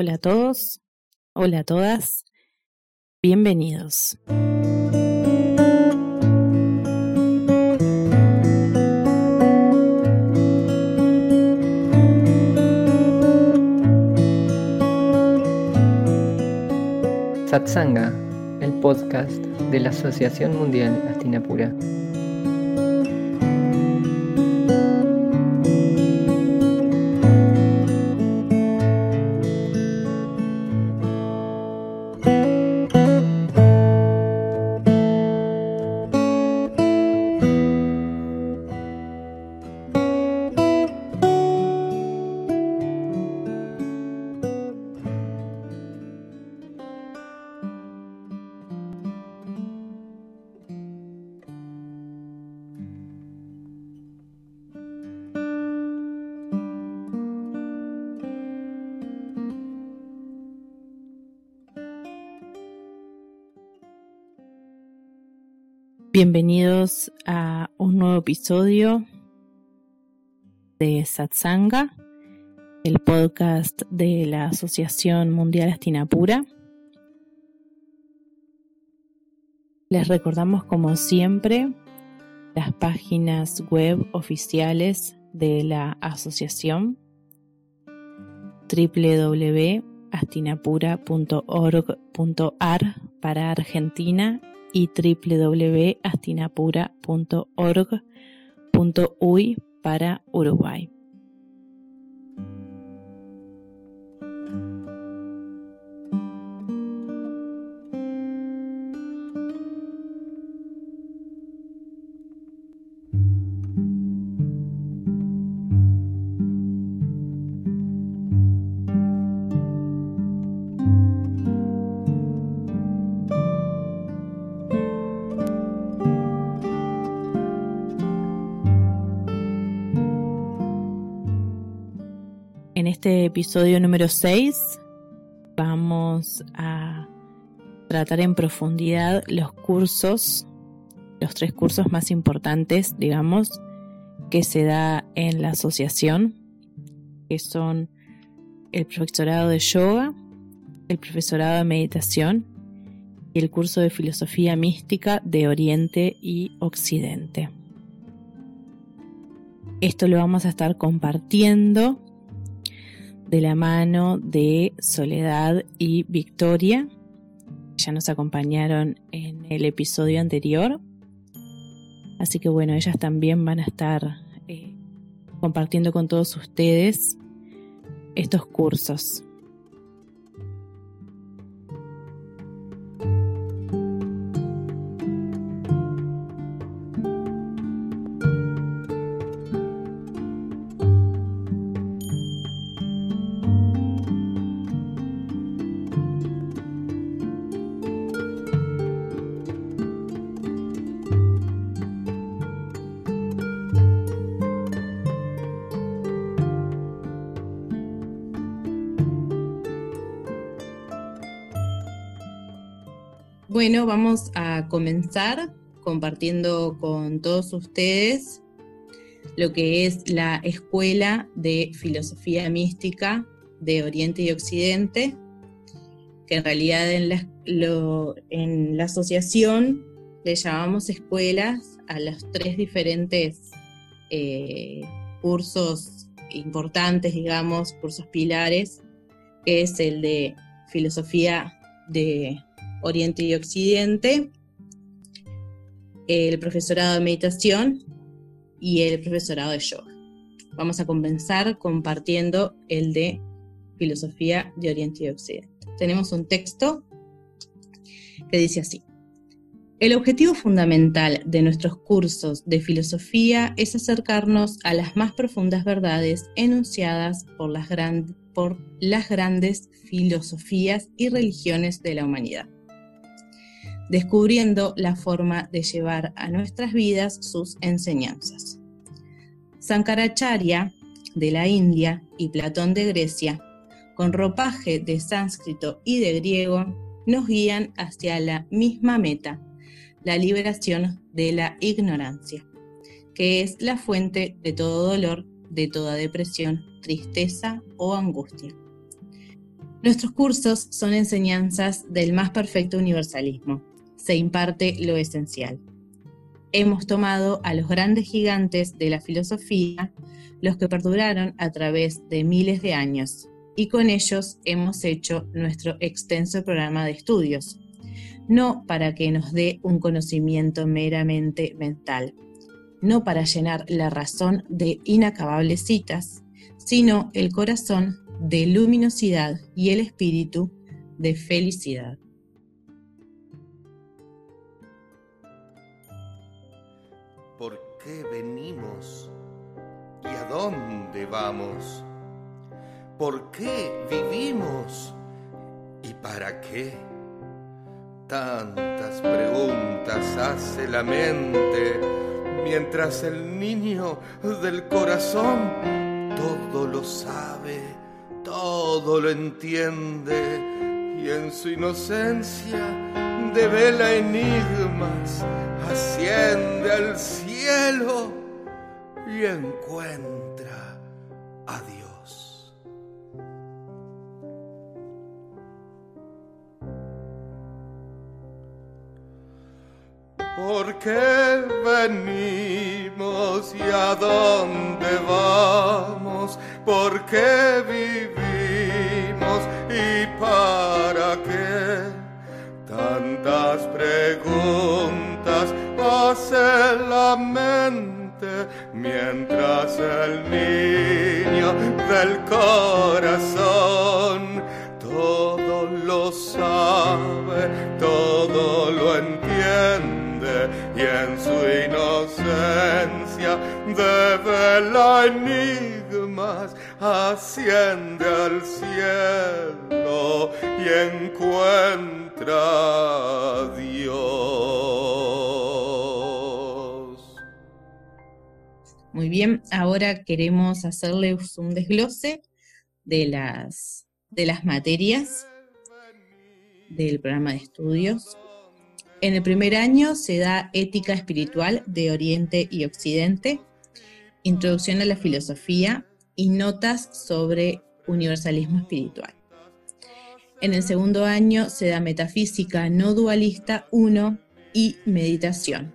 Hola a todos, hola a todas, bienvenidos. Satsanga, el podcast de la Asociación Mundial Astinapura. Bienvenidos a un nuevo episodio de Satsanga, el podcast de la Asociación Mundial Astinapura. Les recordamos como siempre las páginas web oficiales de la asociación www.astinapura.org.ar para Argentina y www.astinapura.org.uy para Uruguay. Este episodio número 6 vamos a tratar en profundidad los cursos, los tres cursos más importantes, digamos, que se da en la asociación, que son el profesorado de yoga, el profesorado de meditación y el curso de filosofía mística de Oriente y Occidente. Esto lo vamos a estar compartiendo de la mano de Soledad y Victoria. Ya nos acompañaron en el episodio anterior. Así que bueno, ellas también van a estar eh, compartiendo con todos ustedes estos cursos. Bueno, vamos a comenzar compartiendo con todos ustedes lo que es la Escuela de Filosofía Mística de Oriente y Occidente, que en realidad en la, asociación le llamamos escuelas a los tres diferentes eh, cursos importantes, digamos, cursos pilares, que es el de filosofía de Oriente y Occidente, el profesorado de meditación y el profesorado de yoga. Vamos a comenzar compartiendo el de filosofía de Oriente y Occidente. Tenemos un texto que dice así. El objetivo fundamental de nuestros cursos de filosofía es acercarnos a las más profundas verdades enunciadas por las, por las grandes filosofías y religiones de la humanidad descubriendo la forma de llevar a nuestras vidas sus enseñanzas. Sankaracharya de la India y Platón de Grecia, con ropaje de sánscrito y de griego, nos guían hacia la misma meta, la liberación de la ignorancia, que es la fuente de todo dolor, de toda depresión, tristeza o angustia. Nuestros cursos son enseñanzas del más perfecto universalismo. Se imparte lo esencial. Hemos tomado a los grandes gigantes de la filosofía, los que perduraron a través de miles de años, y con ellos hemos hecho nuestro extenso programa de estudios, no para que nos dé un conocimiento meramente mental, no para llenar la razón de inacabables citas, sino el corazón de luminosidad y el espíritu de felicidad. Venimos y a dónde vamos? ¿Por qué vivimos y para qué? Tantas preguntas hace la mente mientras el niño del corazón todo lo sabe, todo lo entiende y en su inocencia devela asciende al cielo y encuentra a Dios. ¿Por qué venimos y a dónde vamos? ¿Por qué vivimos y para qué? Tantas preguntas hace la mente mientras el niño del corazón todo lo sabe, todo lo entiende y en su inocencia devela enigmas, asciende al cielo y encuentra a Dios. Muy bien, ahora queremos hacerles un desglose de las, de las materias del programa de estudios en el primer año se da Ética Espiritual de Oriente y Occidente, Introducción a la Filosofía y Notas sobre Universalismo Espiritual. En el segundo año se da Metafísica No Dualista 1 y Meditación,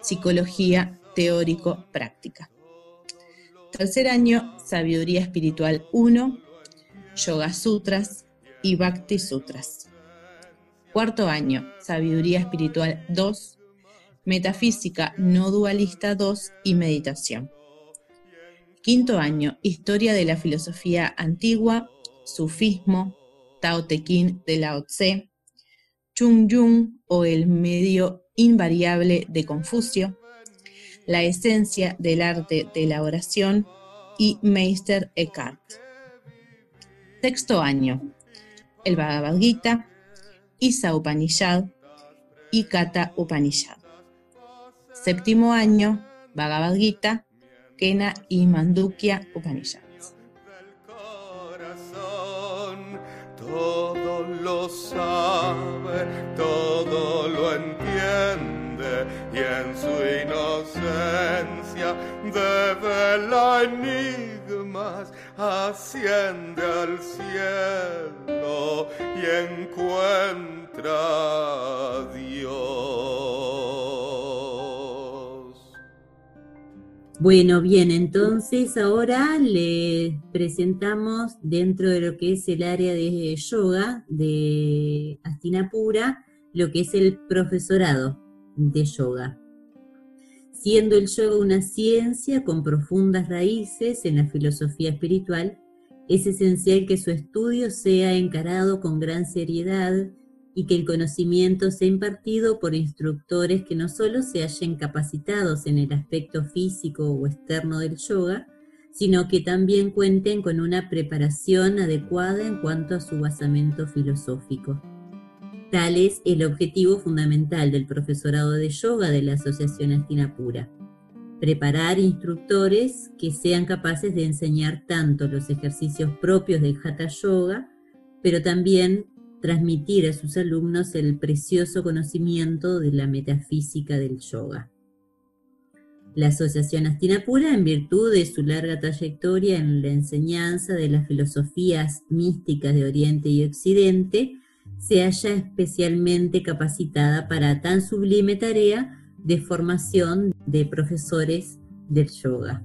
Psicología Teórico-Práctica. Tercer año, Sabiduría Espiritual 1, Yoga Sutras y Bhakti Sutras. Cuarto año, Sabiduría Espiritual 2, Metafísica No Dualista 2 y Meditación. Quinto año, Historia de la Filosofía Antigua, Sufismo, Tao Te Ching de Lao Tse, Chung Yung o el medio invariable de Confucio, La esencia del arte de la oración y Meister Eckhart. Sexto año, el Bhagavad Gita, Isa Upanishad y Kata Upanishad. Séptimo año, Bhagavad Gita, Kena y Mandukya Upanishad. Todo lo sabe, todo lo entiende y en su inocencia devela enigmas, asciende al cielo y encuentra a Dios. Bueno, bien, entonces ahora le presentamos dentro de lo que es el área de yoga de Astinapura, lo que es el profesorado de yoga. Siendo el yoga una ciencia con profundas raíces en la filosofía espiritual, es esencial que su estudio sea encarado con gran seriedad y que el conocimiento sea impartido por instructores que no solo se hallen capacitados en el aspecto físico o externo del yoga, sino que también cuenten con una preparación adecuada en cuanto a su basamento filosófico. Tal es el objetivo fundamental del profesorado de yoga de la Asociación Astinapura. Preparar instructores que sean capaces de enseñar tanto los ejercicios propios del Hatha Yoga, pero también transmitir a sus alumnos el precioso conocimiento de la metafísica del yoga. La Asociación Astinapura, en virtud de su larga trayectoria en la enseñanza de las filosofías místicas de Oriente y Occidente, se halla especialmente capacitada para tan sublime tarea de formación de profesores del yoga.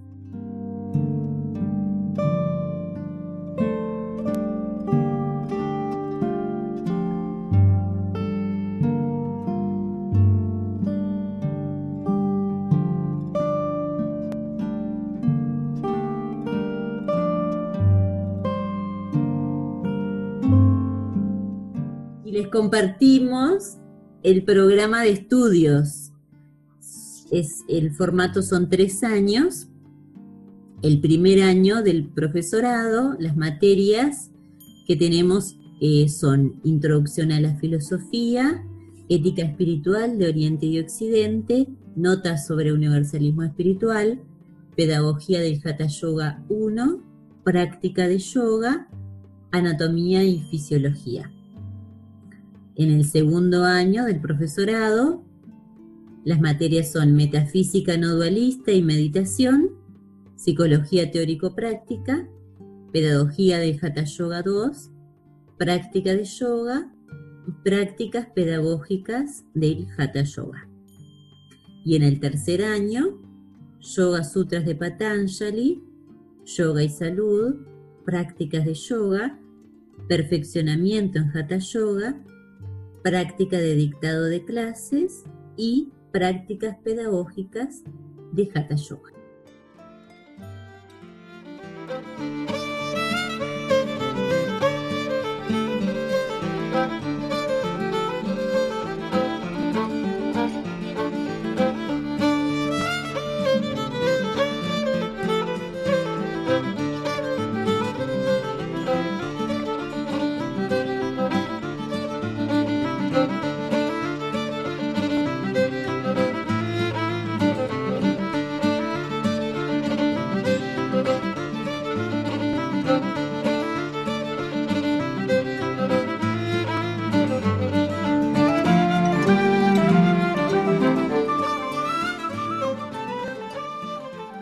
Les compartimos el programa de estudios es, el formato son tres años. El primer año del profesorado, las materias que tenemos eh, son Introducción a la Filosofía, Ética Espiritual de Oriente y Occidente, Notas sobre Universalismo Espiritual, Pedagogía del Hatha Yoga 1, Práctica de Yoga, Anatomía y Fisiología. En el segundo año del profesorado las materias son metafísica no dualista y meditación, psicología teórico-práctica, pedagogía del Hatha Yoga 2, práctica de yoga prácticas pedagógicas del Hatha Yoga. Y en el tercer año, Yoga Sutras de Patanjali, Yoga y Salud, prácticas de yoga, perfeccionamiento en Hatha Yoga, práctica de dictado de clases y prácticas pedagógicas de Hatha Yoga.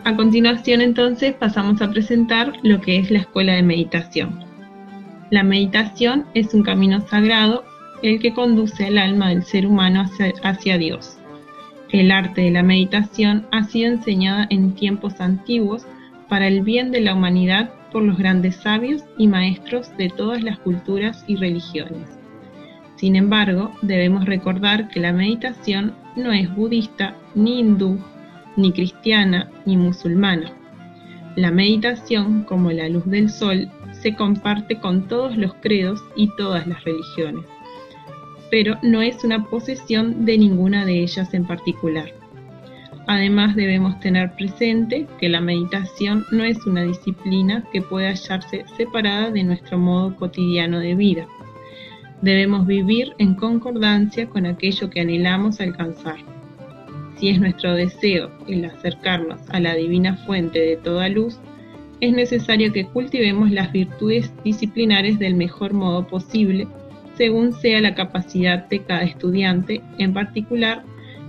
A continuación entonces pasamos a presentar lo que es la escuela de meditación. La meditación es un camino sagrado el que conduce al alma del ser humano hacia, hacia Dios. El arte de la meditación ha sido enseñada en tiempos antiguos para el bien de la humanidad por los grandes sabios y maestros de todas las culturas y religiones. Sin embargo, debemos recordar que la meditación no es budista, ni hindú, ni cristiana, ni musulmana. La meditación, como la luz del sol, se comparte con todos los credos y todas las religiones, pero no es una posesión de ninguna de ellas en particular. Además debemos tener presente que la meditación no es una disciplina que pueda hallarse separada de nuestro modo cotidiano de vida. Debemos vivir en concordancia con aquello que anhelamos alcanzar. Si es nuestro deseo el acercarnos a la divina fuente de toda luz, es necesario que cultivemos las virtudes disciplinares del mejor modo posible, según sea la capacidad de cada estudiante en particular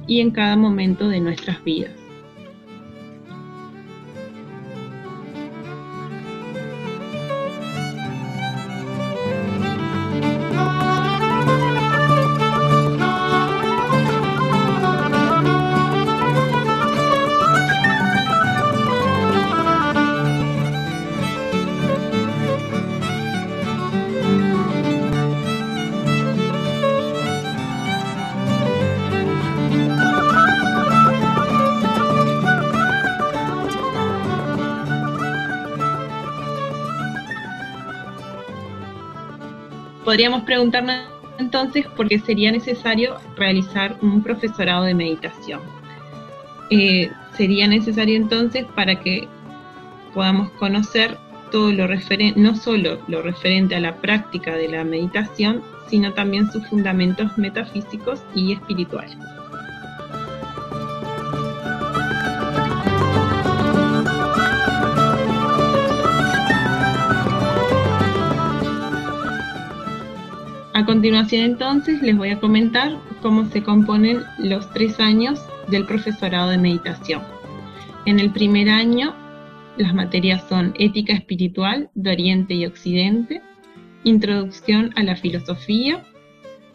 y en cada momento de nuestras vidas. Podríamos preguntarnos entonces por qué sería necesario realizar un profesorado de meditación. Eh, sería necesario entonces para que podamos conocer todo lo referente, no solo lo referente a la práctica de la meditación, sino también sus fundamentos metafísicos y espirituales. A continuación entonces les voy a comentar cómo se componen los tres años del profesorado de meditación. En el primer año las materias son ética espiritual de Oriente y Occidente, introducción a la filosofía,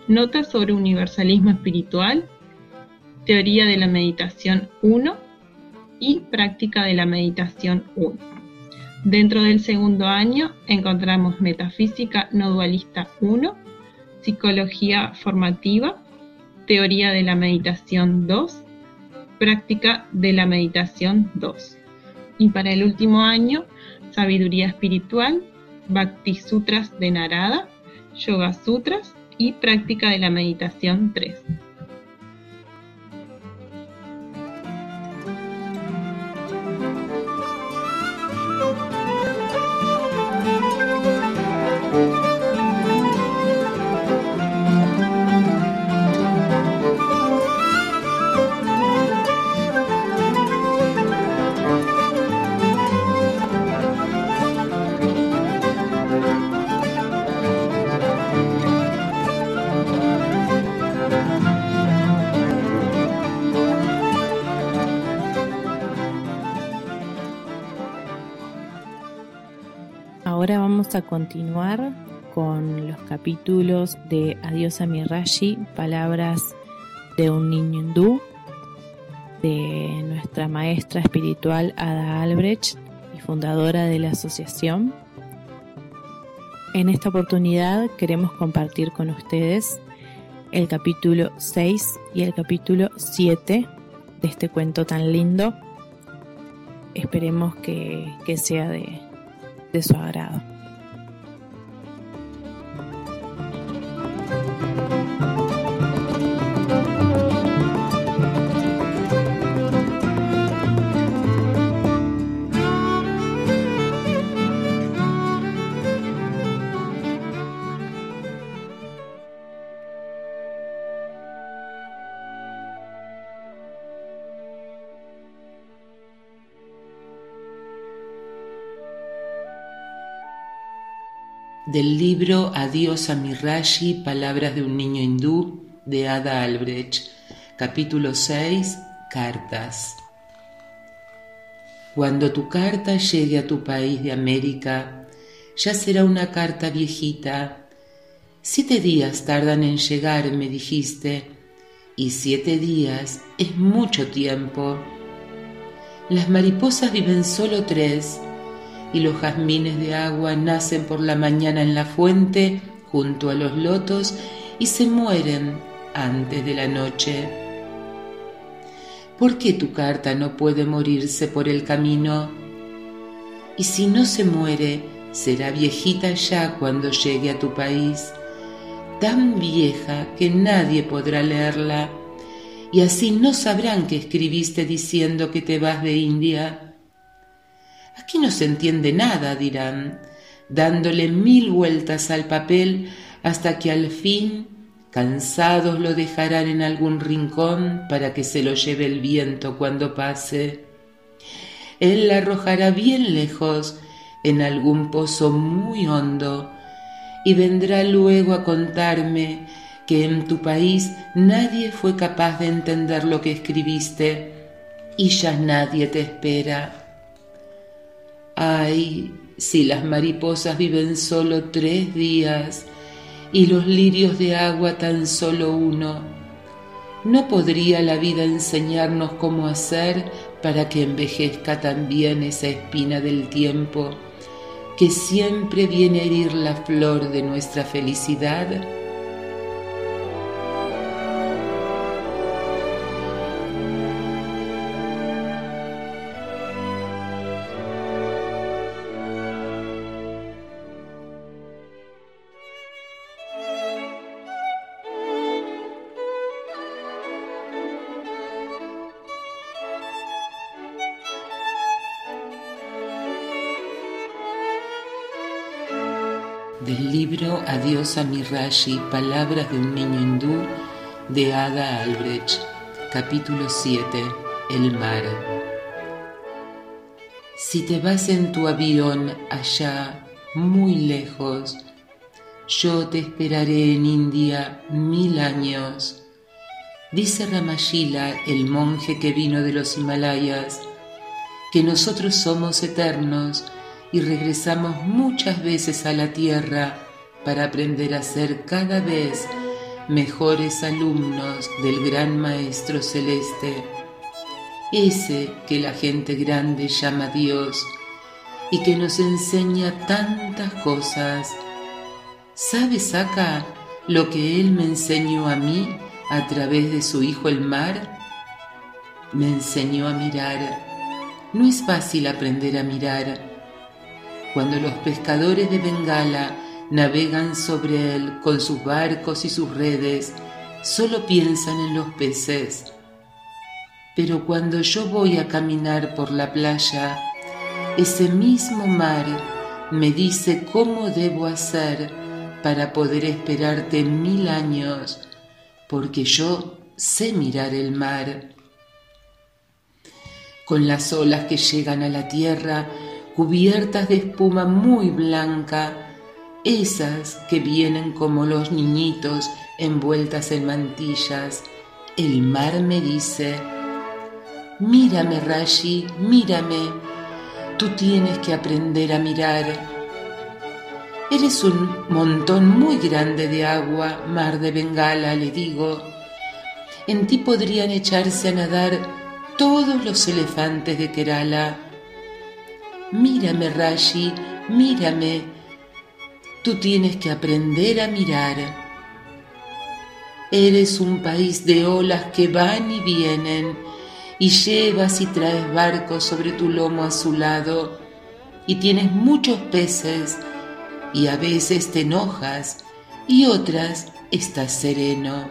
notas sobre universalismo espiritual, teoría de la meditación 1 y práctica de la meditación 1. Dentro del segundo año encontramos metafísica no dualista 1, psicología formativa, teoría de la meditación 2, práctica de la meditación 2. Y para el último año, sabiduría espiritual, Bhakti Sutras de Narada, Yoga Sutras y práctica de la meditación 3. A continuar con los capítulos de Adiós a mi Rashi, palabras de un niño hindú, de nuestra maestra espiritual Ada Albrecht y fundadora de la asociación. En esta oportunidad queremos compartir con ustedes el capítulo 6 y el capítulo 7 de este cuento tan lindo. Esperemos que, sea de, de su agrado. Del libro Adiós a Mirashi, Palabras de un niño hindú, de Ada Albrecht, capítulo 6, Cartas. Cuando tu carta llegue a tu país de América, ya será una carta viejita. Siete días tardan en llegar, me dijiste, y siete días es mucho tiempo. Las mariposas viven solo tres, y los jazmines de agua nacen por la mañana en la fuente junto a los lotos y se mueren antes de la noche. ¿Por qué tu carta no puede morirse por el camino? Y si no se muere, será viejita ya cuando llegue a tu país, tan vieja que nadie podrá leerla, y así no sabrán que escribiste diciendo que te vas de India Aquí no se entiende nada, dirán, dándole mil vueltas al papel hasta que al fin, cansados, lo dejarán en algún rincón para que se lo lleve el viento cuando pase. Él la arrojará bien lejos en algún pozo muy hondo y vendrá luego a contarme que en tu país nadie fue capaz de entender lo que escribiste y ya nadie te espera. Ay, si las mariposas viven solo tres días y los lirios de agua tan solo uno, ¿no podría la vida enseñarnos cómo hacer para que envejezca también esa espina del tiempo que siempre viene a herir la flor de nuestra felicidad? Libro Adiós a Mirashi, Palabras de un niño hindú de Ada Albrecht, capítulo 7, El mar. Si te vas en tu avión allá, muy lejos, yo te esperaré en India mil años. Dice Ramashila, el monje que vino de los Himalayas, que nosotros somos eternos y regresamos muchas veces a la tierra para aprender a ser cada vez mejores alumnos del gran Maestro Celeste, ese que la gente grande llama Dios y que nos enseña tantas cosas. ¿Sabes acá lo que Él me enseñó a mí a través de su Hijo el mar? Me enseñó a mirar. No es fácil aprender a mirar. Cuando los pescadores de Bengala navegan sobre él con sus barcos y sus redes, solo piensan en los peces. Pero cuando yo voy a caminar por la playa, ese mismo mar me dice cómo debo hacer para poder esperarte mil años, porque yo sé mirar el mar. Con las olas que llegan a la tierra, cubiertas de espuma muy blanca, esas que vienen como los niñitos envueltas en mantillas, el mar me dice, mírame Rashi, mírame, tú tienes que aprender a mirar. Eres un montón muy grande de agua, mar de Bengala, le digo. En ti podrían echarse a nadar todos los elefantes de Kerala. Mírame, Rashi, mírame, Tú tienes que aprender a mirar. Eres un país de olas que van y vienen y llevas y traes barcos sobre tu lomo azulado y tienes muchos peces y a veces te enojas y otras estás sereno.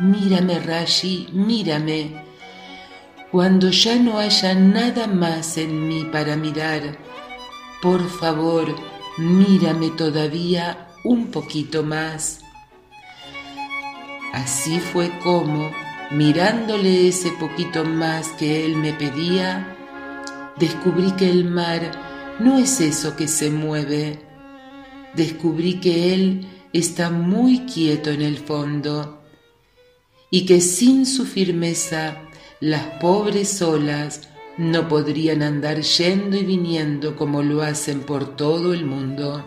Mírame, Rashi, mírame. Cuando ya no haya nada más en mí para mirar, por favor, mírame todavía un poquito más. Así fue como, mirándole ese poquito más que él me pedía, descubrí que el mar no es eso que se mueve. Descubrí que él está muy quieto en el fondo y que sin su firmeza las pobres olas no podrían andar yendo y viniendo como lo hacen por todo el mundo.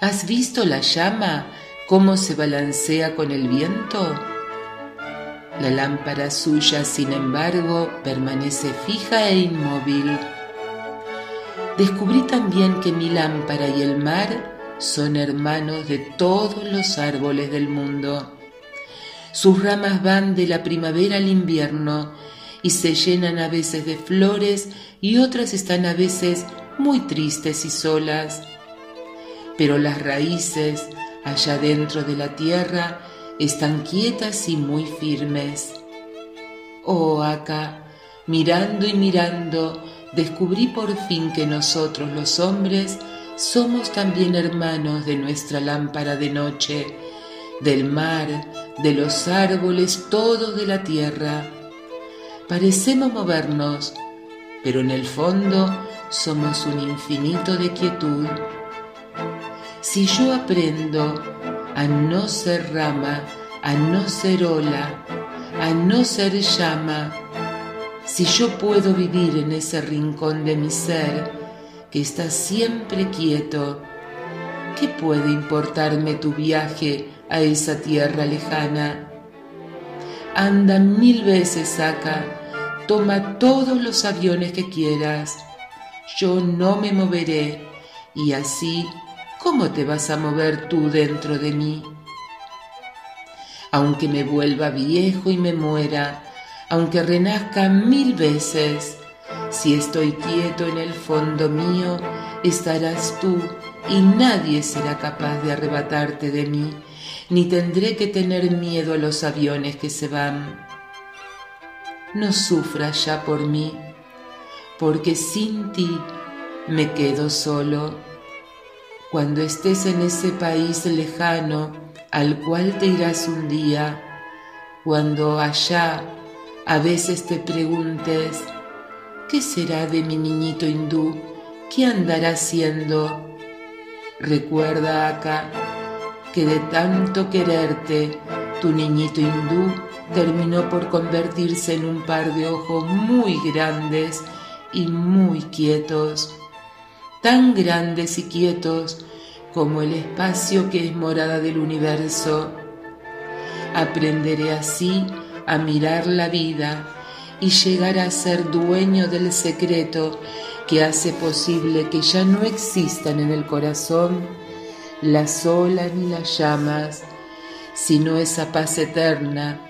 ¿Has visto la llama cómo se balancea con el viento? La lámpara suya, sin embargo, permanece fija e inmóvil. Descubrí también que mi lámpara y el mar son hermanos de todos los árboles del mundo. Sus ramas van de la primavera al invierno y se llenan a veces de flores y otras están a veces muy tristes y solas. Pero las raíces allá dentro de la tierra están quietas y muy firmes. Oh, acá, mirando y mirando, descubrí por fin que nosotros los hombres somos también hermanos de nuestra lámpara de noche, del mar, de los árboles, todos de la tierra Parecemos movernos, pero en el fondo somos un infinito de quietud. Si yo aprendo a no ser rama, a no ser ola, a no ser llama, si yo puedo vivir en ese rincón de mi ser que está siempre quieto, ¿qué puede importarme tu viaje a esa tierra lejana? Anda mil veces acá toma todos los aviones que quieras, yo no me moveré, y así, ¿cómo te vas a mover tú dentro de mí? Aunque me vuelva viejo y me muera, aunque renazca mil veces, si estoy quieto en el fondo mío, estarás tú y nadie será capaz de arrebatarte de mí, ni tendré que tener miedo a los aviones que se van no sufras ya por mí, porque sin ti me quedo solo. Cuando estés en ese país lejano al cual te irás un día, cuando allá a veces te preguntes, ¿qué será de mi niñito hindú? ¿Qué andará haciendo? Recuerda acá que de tanto quererte, tu niñito hindú terminó por convertirse en un par de ojos muy grandes y muy quietos, tan grandes y quietos como el espacio que es morada del universo. Aprenderé así a mirar la vida y llegar a ser dueño del secreto que hace posible que ya no existan en el corazón las olas ni las llamas, sino esa paz eterna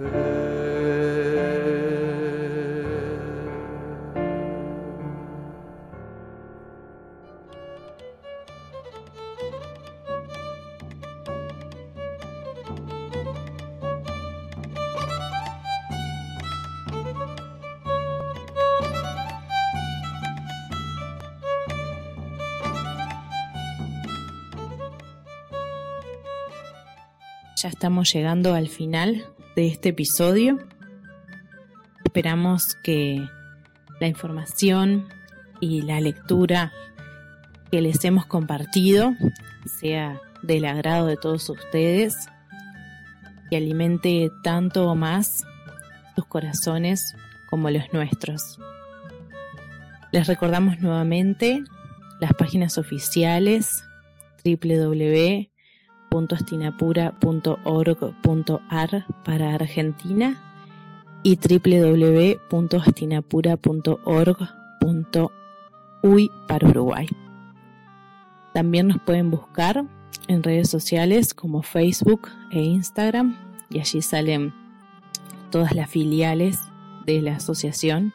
Ya estamos llegando al final de este episodio. Esperamos que la información y la lectura que les hemos compartido sea del agrado de todos ustedes y alimente tanto o más sus corazones como los nuestros. Les recordamos nuevamente las páginas oficiales www www.astinapura.org.ar para Argentina y www.astinapura.org.uy para Uruguay. También nos pueden buscar en redes sociales como Facebook e Instagram y allí salen todas las filiales de la asociación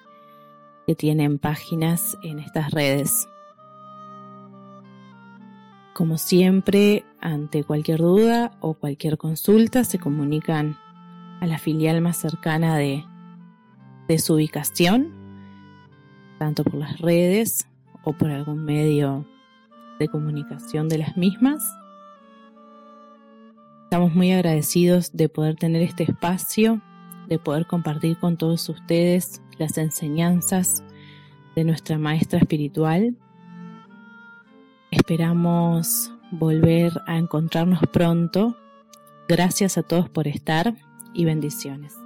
que tienen páginas en estas redes. Como siempre, ante cualquier duda o cualquier consulta, se comunican a la filial más cercana de, su ubicación, tanto por las redes o por algún medio de comunicación de las mismas. Estamos muy agradecidos de poder tener este espacio, de poder compartir con todos ustedes las enseñanzas de nuestra maestra espiritual Esperamos volver a encontrarnos pronto. Gracias a todos por estar y bendiciones.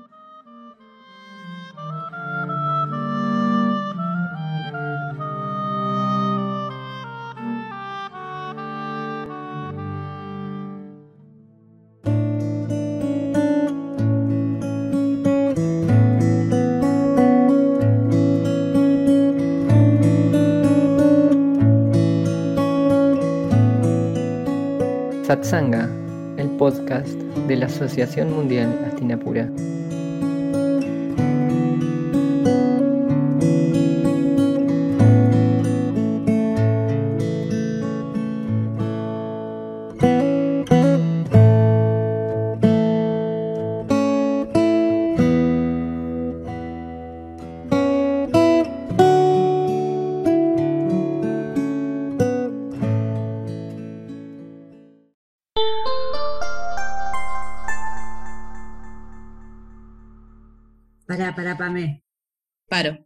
Satsanga, el podcast de la Asociación Mundial Astinapura. Para, Pame. Paro.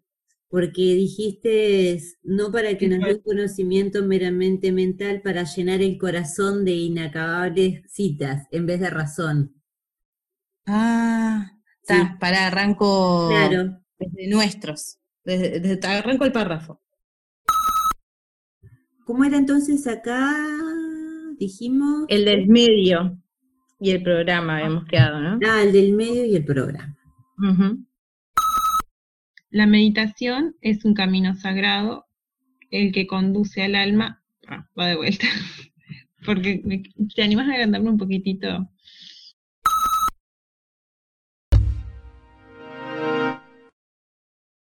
porque dijiste no para que nos dé un conocimiento meramente mental, para llenar el corazón de inacabables citas en vez de razón. Ah, está, para arranco Claro. desde nuestros, desde, desde- arranco el párrafo. ¿Cómo era entonces acá? Dijimos. El del medio y el programa habíamos quedado, ¿no? Ah, el del medio y el programa. Ujú. La meditación es un camino sagrado, el que conduce al alma. Ah, va de vuelta. Porque te animas a agrandarme un poquito.